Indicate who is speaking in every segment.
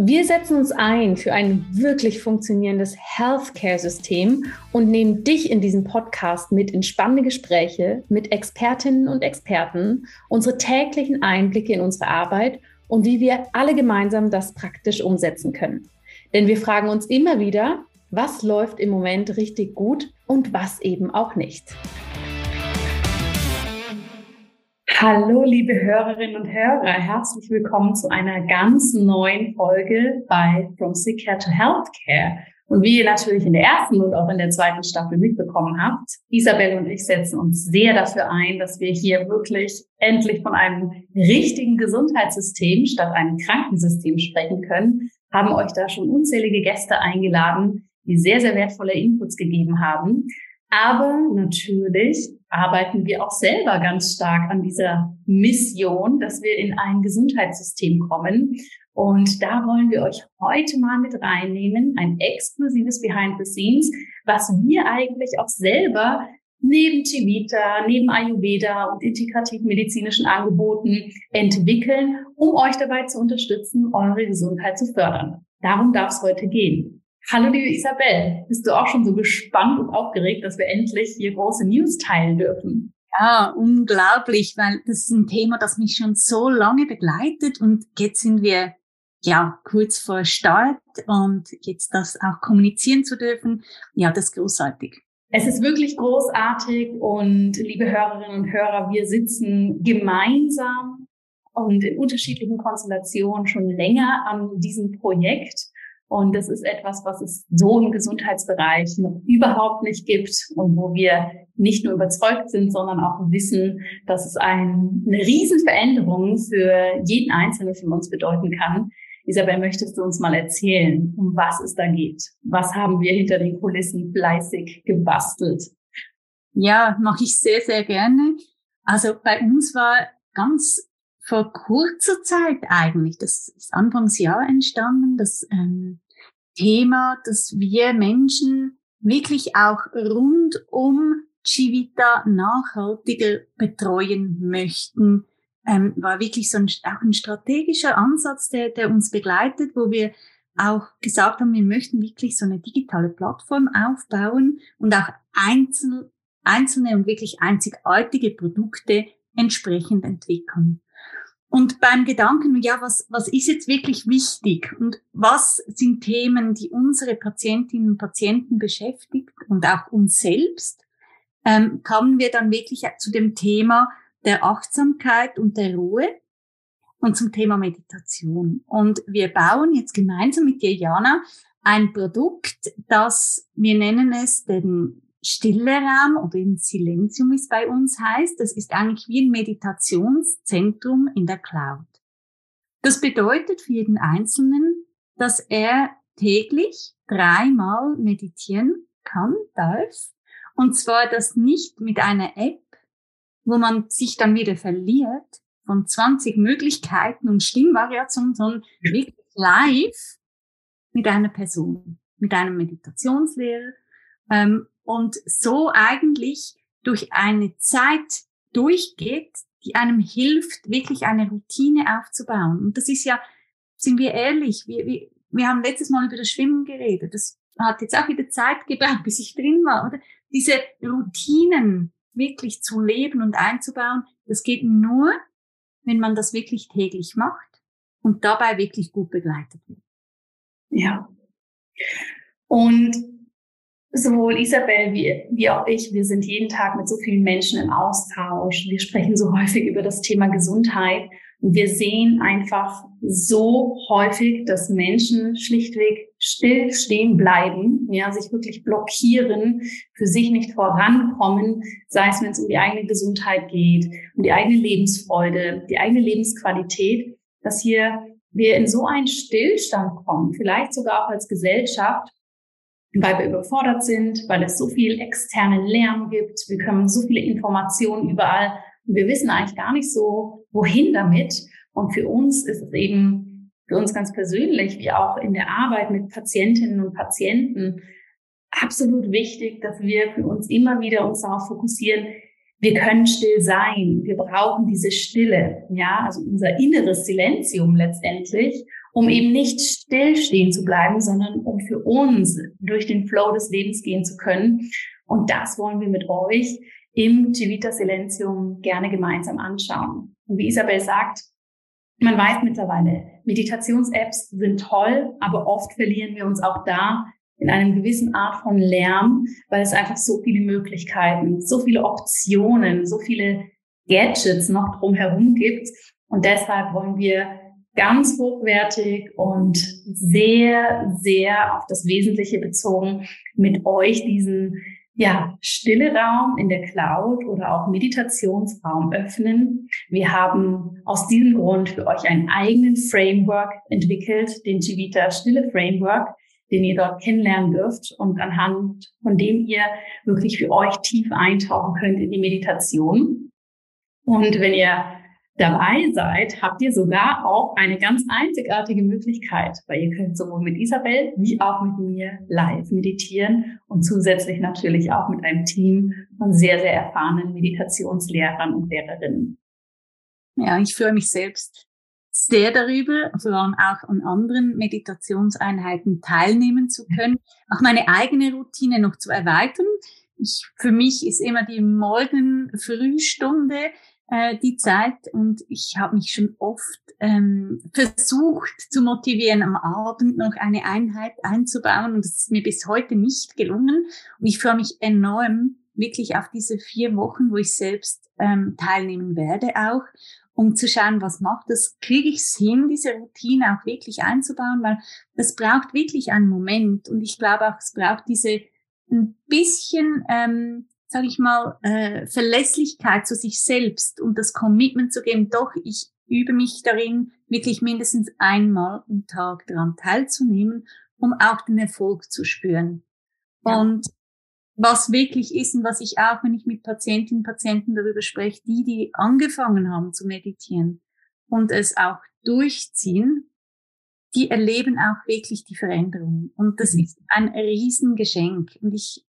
Speaker 1: Wir setzen uns ein für ein wirklich funktionierendes Healthcare-System und nehmen dich in diesem Podcast mit in spannende Gespräche mit Expertinnen und Experten, unsere täglichen Einblicke in unsere Arbeit und wie wir alle gemeinsam das praktisch umsetzen können. Denn wir fragen uns immer wieder, was läuft im Moment richtig gut und was eben auch nicht. Hallo, liebe Hörerinnen und Hörer, herzlich willkommen zu einer ganz neuen Folge bei From Sick Care to Healthcare. Und wie ihr natürlich in der ersten und auch in der zweiten Staffel mitbekommen habt, Isabel und ich setzen uns sehr dafür ein, dass wir hier wirklich endlich von einem richtigen Gesundheitssystem statt einem Krankensystem sprechen können, haben euch da schon unzählige Gäste eingeladen, die sehr, sehr wertvolle Inputs gegeben haben. Aber natürlich arbeiten wir auch selber ganz stark an dieser Mission, dass wir in ein Gesundheitssystem kommen. Und da wollen wir euch heute mal mit reinnehmen, ein exklusives Behind the Scenes, was wir eigentlich auch selber neben Chivita, neben Ayurveda und integrativ medizinischen Angeboten entwickeln, um euch dabei zu unterstützen, eure Gesundheit zu fördern. Darum darf es heute gehen. Hallo liebe Isabel, bist du auch schon so gespannt und aufgeregt, dass wir endlich hier große News teilen dürfen?
Speaker 2: Ja, unglaublich, weil das ist ein Thema, das mich schon so lange begleitet und jetzt sind wir ja kurz vor Start und jetzt das auch kommunizieren zu dürfen, ja, das ist großartig.
Speaker 1: Es ist wirklich großartig und liebe Hörerinnen und Hörer, wir sitzen gemeinsam und in unterschiedlichen Konstellationen schon länger an diesem Projekt und das ist etwas, was es so im Gesundheitsbereich noch überhaupt nicht gibt und wo wir nicht nur überzeugt sind, sondern auch wissen, dass es ein, eine Riesenveränderung für jeden Einzelnen von uns bedeuten kann. Isabel, möchtest du uns mal erzählen, um was es da geht? Was haben wir hinter den Kulissen fleißig gebastelt?
Speaker 2: Ja, mache ich sehr, sehr gerne. Also bei uns war ganz vor kurzer Zeit eigentlich, das ist Anfangsjahr entstanden, das ähm, Thema, dass wir Menschen wirklich auch rund um Chivita nachhaltiger betreuen möchten, ähm, war wirklich so ein, auch ein strategischer Ansatz, der, der uns begleitet, wo wir auch gesagt haben, wir möchten wirklich so eine digitale Plattform aufbauen und auch einzelne, einzelne und wirklich einzigartige Produkte entsprechend entwickeln. Und beim Gedanken, ja, was, was ist jetzt wirklich wichtig und was sind Themen, die unsere Patientinnen und Patienten beschäftigt und auch uns selbst, ähm, kamen wir dann wirklich zu dem Thema der Achtsamkeit und der Ruhe und zum Thema Meditation. Und wir bauen jetzt gemeinsam mit dir, Jana, ein Produkt, das wir nennen es den stille Raum oder in Silenzium, es bei uns heißt. Das ist eigentlich wie ein Meditationszentrum in der Cloud. Das bedeutet für jeden Einzelnen, dass er täglich dreimal meditieren kann, darf. Und zwar das nicht mit einer App, wo man sich dann wieder verliert von 20 Möglichkeiten und Stimmvariationen, sondern wirklich live mit einer Person, mit einem Meditationslehrer, ähm, und so eigentlich durch eine Zeit durchgeht, die einem hilft, wirklich eine Routine aufzubauen. Und das ist ja, sind wir ehrlich, wir, wir, wir haben letztes Mal über das Schwimmen geredet. Das hat jetzt auch wieder Zeit gebraucht, bis ich drin war. Oder diese Routinen wirklich zu leben und einzubauen, das geht nur, wenn man das wirklich täglich macht und dabei wirklich gut begleitet wird.
Speaker 1: Ja. Und sowohl Isabel wie, wie auch ich, wir sind jeden Tag mit so vielen Menschen im Austausch. Wir sprechen so häufig über das Thema Gesundheit. Und wir sehen einfach so häufig, dass Menschen schlichtweg still stehen bleiben, ja, sich wirklich blockieren, für sich nicht vorankommen, sei es, wenn es um die eigene Gesundheit geht, um die eigene Lebensfreude, die eigene Lebensqualität, dass hier wir in so einen Stillstand kommen, vielleicht sogar auch als Gesellschaft, weil wir überfordert sind, weil es so viel externen Lärm gibt. Wir können so viele Informationen überall und wir wissen eigentlich gar nicht so, wohin damit. Und für uns ist es eben, für uns ganz persönlich, wie auch in der Arbeit mit Patientinnen und Patienten, absolut wichtig, dass wir für uns immer wieder uns darauf fokussieren, wir können still sein. Wir brauchen diese Stille, ja, also unser inneres Silenzium letztendlich, um eben nicht stillstehen zu bleiben, sondern um für uns durch den Flow des Lebens gehen zu können. Und das wollen wir mit euch im Civita Silenzium gerne gemeinsam anschauen. Und wie Isabel sagt, man weiß mittlerweile, Meditations-Apps sind toll, aber oft verlieren wir uns auch da in einem gewissen Art von Lärm, weil es einfach so viele Möglichkeiten, so viele Optionen, so viele Gadgets noch drumherum gibt. Und deshalb wollen wir ganz hochwertig und sehr, sehr auf das Wesentliche bezogen mit euch diesen ja, stille Raum in der Cloud oder auch Meditationsraum öffnen. Wir haben aus diesem Grund für euch einen eigenen Framework entwickelt, den Jivita Stille Framework, den ihr dort kennenlernen dürft und anhand von dem ihr wirklich für euch tief eintauchen könnt in die Meditation. Und wenn ihr dabei seid, habt ihr sogar auch eine ganz einzigartige Möglichkeit, weil ihr könnt sowohl mit Isabel wie auch mit mir live meditieren und zusätzlich natürlich auch mit einem Team von sehr, sehr erfahrenen Meditationslehrern und Lehrerinnen.
Speaker 2: Ja, ich freue mich selbst sehr darüber, vor allem auch an anderen Meditationseinheiten teilnehmen zu können, auch meine eigene Routine noch zu erweitern. Ich, für mich ist immer die Morgen-Frühstunde äh, die Zeit und ich habe mich schon oft ähm, versucht zu motivieren, am Abend noch eine Einheit einzubauen und das ist mir bis heute nicht gelungen. Und ich freue mich enorm wirklich auf diese vier Wochen, wo ich selbst ähm, teilnehmen werde auch um zu schauen, was macht das, kriege ich es hin, diese Routine auch wirklich einzubauen, weil das braucht wirklich einen Moment und ich glaube auch, es braucht diese ein bisschen, ähm, sage ich mal, äh, Verlässlichkeit zu sich selbst und das Commitment zu geben, doch, ich übe mich darin, wirklich mindestens einmal am Tag daran teilzunehmen, um auch den Erfolg zu spüren. Ja. Und was wirklich ist und was ich auch, wenn ich mit Patientinnen und Patienten darüber spreche, die, die angefangen haben zu meditieren und es auch durchziehen, die erleben auch wirklich die Veränderung. Und das mhm. ist ein Riesengeschenk. Und ich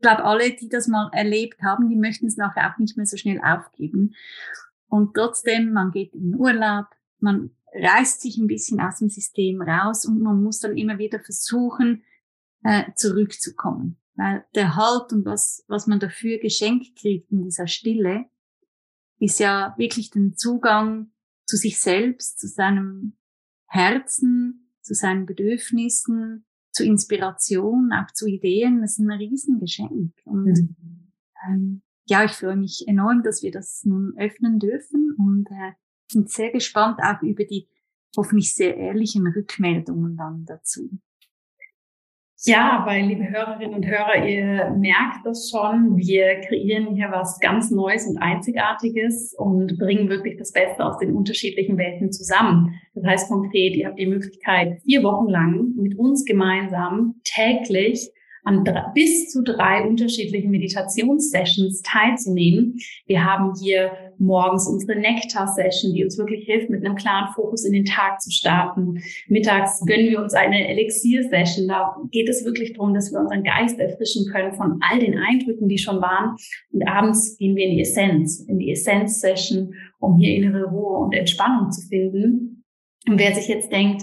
Speaker 2: glaube, alle, die das mal erlebt haben, die möchten es nachher auch nicht mehr so schnell aufgeben. Und trotzdem, man geht in Urlaub, man reißt sich ein bisschen aus dem System raus und man muss dann immer wieder versuchen, äh, zurückzukommen. Weil der Halt und was, was man dafür geschenkt kriegt in dieser Stille, ist ja wirklich den Zugang zu sich selbst, zu seinem Herzen, zu seinen Bedürfnissen, zu Inspiration, auch zu Ideen. Das ist ein Riesengeschenk. Und mhm. ähm, ja, ich freue mich enorm, dass wir das nun öffnen dürfen und äh, sind sehr gespannt auch über die hoffentlich sehr ehrlichen Rückmeldungen dann dazu.
Speaker 1: Ja, weil, liebe Hörerinnen und Hörer, ihr merkt das schon. Wir kreieren hier was ganz Neues und Einzigartiges und bringen wirklich das Beste aus den unterschiedlichen Welten zusammen. Das heißt konkret, ihr habt die Möglichkeit, vier Wochen lang mit uns gemeinsam täglich an drei, bis zu drei unterschiedlichen Meditationssessions teilzunehmen. Wir haben hier morgens unsere Nektar-Session, die uns wirklich hilft, mit einem klaren Fokus in den Tag zu starten. Mittags gönnen wir uns eine Elixier-Session. Da geht es wirklich darum, dass wir unseren Geist erfrischen können von all den Eindrücken, die schon waren. Und abends gehen wir in die Essenz, in die Essenz-Session, um hier innere Ruhe und Entspannung zu finden. Und wer sich jetzt denkt,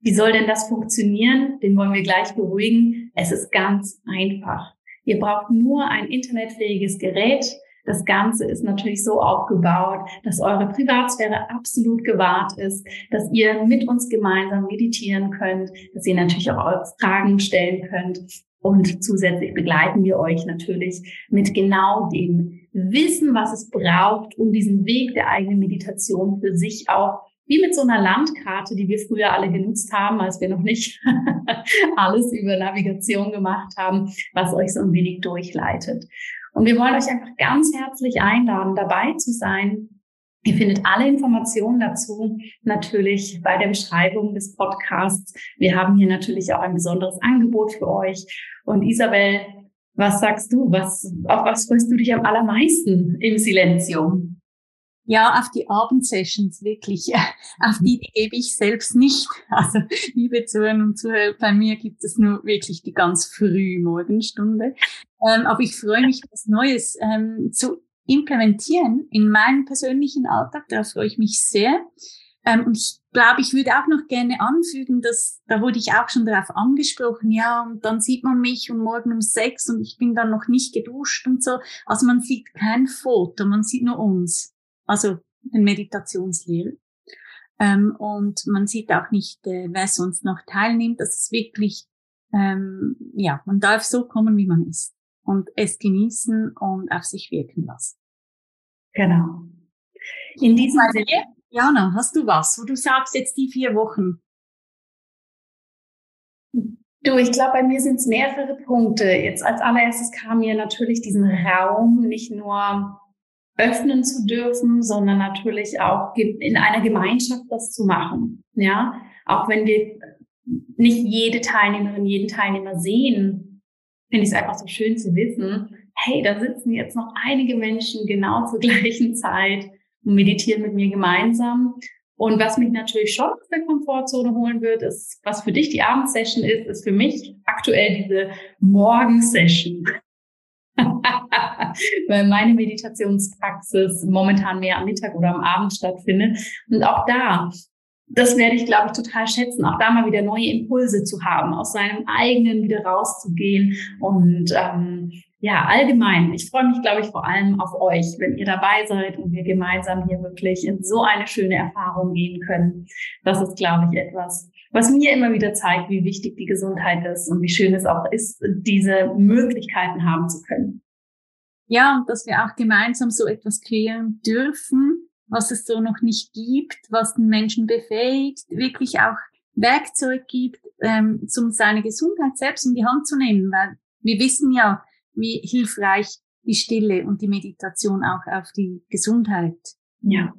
Speaker 1: wie soll denn das funktionieren? Den wollen wir gleich beruhigen. Es ist ganz einfach. Ihr braucht nur ein internetfähiges Gerät. Das Ganze ist natürlich so aufgebaut, dass eure Privatsphäre absolut gewahrt ist, dass ihr mit uns gemeinsam meditieren könnt, dass ihr natürlich auch eure Fragen stellen könnt. Und zusätzlich begleiten wir euch natürlich mit genau dem Wissen, was es braucht, um diesen Weg der eigenen Meditation für sich auch wie mit so einer Landkarte, die wir früher alle genutzt haben, als wir noch nicht alles über Navigation gemacht haben, was euch so ein wenig durchleitet. Und wir wollen euch einfach ganz herzlich einladen, dabei zu sein Ihr findet alle Informationen dazu natürlich bei der Beschreibung des Podcasts. Wir haben hier natürlich auch ein besonderes Angebot für euch. Und Isabel, was sagst du? Was, auf was freust du dich am allermeisten im Silenzium?
Speaker 2: Ja, auf die Abendsessions wirklich. Auf die, gebe ich selbst nicht. Also, liebe Zuhörer und Zuhörer, bei mir gibt es nur wirklich die ganz früh Morgenstunde. Ähm, aber ich freue mich, was Neues ähm, zu implementieren in meinen persönlichen Alltag. Da freue ich mich sehr. Ähm, und ich glaube, ich würde auch noch gerne anfügen, dass, da wurde ich auch schon darauf angesprochen, ja, und dann sieht man mich und morgen um sechs und ich bin dann noch nicht geduscht und so. Also man sieht kein Foto, man sieht nur uns. Also den Meditationslehrer. Ähm, und man sieht auch nicht, äh, wer sonst noch teilnimmt. Das ist wirklich, ähm, ja, man darf so kommen, wie man ist und es genießen und auf sich wirken lassen.
Speaker 1: Genau. In diesem Sinne,
Speaker 2: Jana, hast du was, wo du sagst, jetzt die vier Wochen?
Speaker 1: Du, ich glaube, bei mir sind es mehrere Punkte. Jetzt als allererstes kam mir natürlich diesen Raum nicht nur öffnen zu dürfen, sondern natürlich auch in einer Gemeinschaft das zu machen. Ja, auch wenn wir nicht jede Teilnehmerin, jeden Teilnehmer sehen, finde ich es einfach so schön zu wissen, hey, da sitzen jetzt noch einige Menschen genau zur gleichen Zeit und meditieren mit mir gemeinsam. Und was mich natürlich schon aus der Komfortzone holen wird, ist, was für dich die Abendsession ist, ist für mich aktuell diese Morgensession. Weil meine Meditationspraxis momentan mehr am Mittag oder am Abend stattfindet. Und auch da das werde ich, glaube ich, total schätzen, auch da mal wieder neue Impulse zu haben, aus seinem eigenen wieder rauszugehen. Und ähm, ja, allgemein, ich freue mich, glaube ich, vor allem auf euch, wenn ihr dabei seid und wir gemeinsam hier wirklich in so eine schöne Erfahrung gehen können. Das ist, glaube ich, etwas, was mir immer wieder zeigt, wie wichtig die Gesundheit ist und wie schön es auch ist, diese Möglichkeiten haben zu können.
Speaker 2: Ja, und dass wir auch gemeinsam so etwas kreieren dürfen, was es so noch nicht gibt, was den Menschen befähigt, wirklich auch Werkzeug gibt, ähm, um seine Gesundheit selbst in die Hand zu nehmen, weil wir wissen ja, wie hilfreich die Stille und die Meditation auch auf die Gesundheit.
Speaker 1: Ja.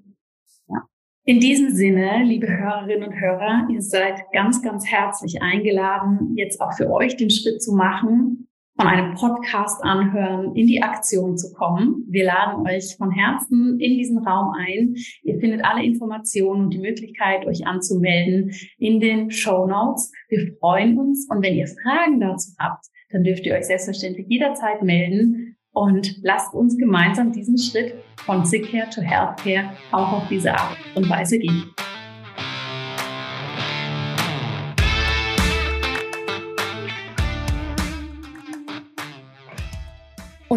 Speaker 1: ja. In diesem Sinne, liebe Hörerinnen und Hörer, ihr seid ganz, ganz herzlich eingeladen, jetzt auch für euch den Schritt zu machen, von einem Podcast anhören, in die Aktion zu kommen. Wir laden euch von Herzen in diesen Raum ein. Ihr findet alle Informationen und die Möglichkeit, euch anzumelden in den Show Notes. Wir freuen uns und wenn ihr Fragen dazu habt, dann dürft ihr euch selbstverständlich jederzeit melden und lasst uns gemeinsam diesen Schritt von Sick Care to Healthcare auch auf diese Art und Weise gehen.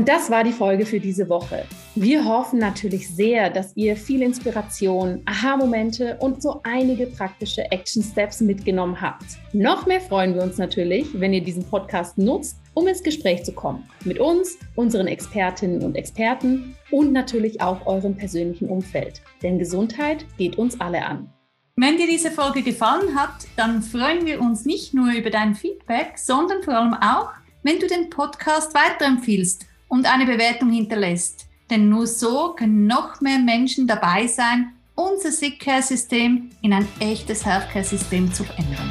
Speaker 1: Und das war die Folge für diese Woche. Wir hoffen natürlich sehr, dass ihr viel Inspiration, Aha-Momente und so einige praktische Action Steps mitgenommen habt. Noch mehr freuen wir uns natürlich, wenn ihr diesen Podcast nutzt, um ins Gespräch zu kommen. Mit uns, unseren Expertinnen und Experten und natürlich auch eurem persönlichen Umfeld. Denn Gesundheit geht uns alle an.
Speaker 2: Wenn dir diese Folge gefallen hat, dann freuen wir uns nicht nur über dein Feedback, sondern vor allem auch, wenn du den Podcast weiterempfiehlst und eine Bewertung hinterlässt. Denn nur so können noch mehr Menschen dabei sein, unser Sick Care System in ein echtes Healthcare System zu verändern.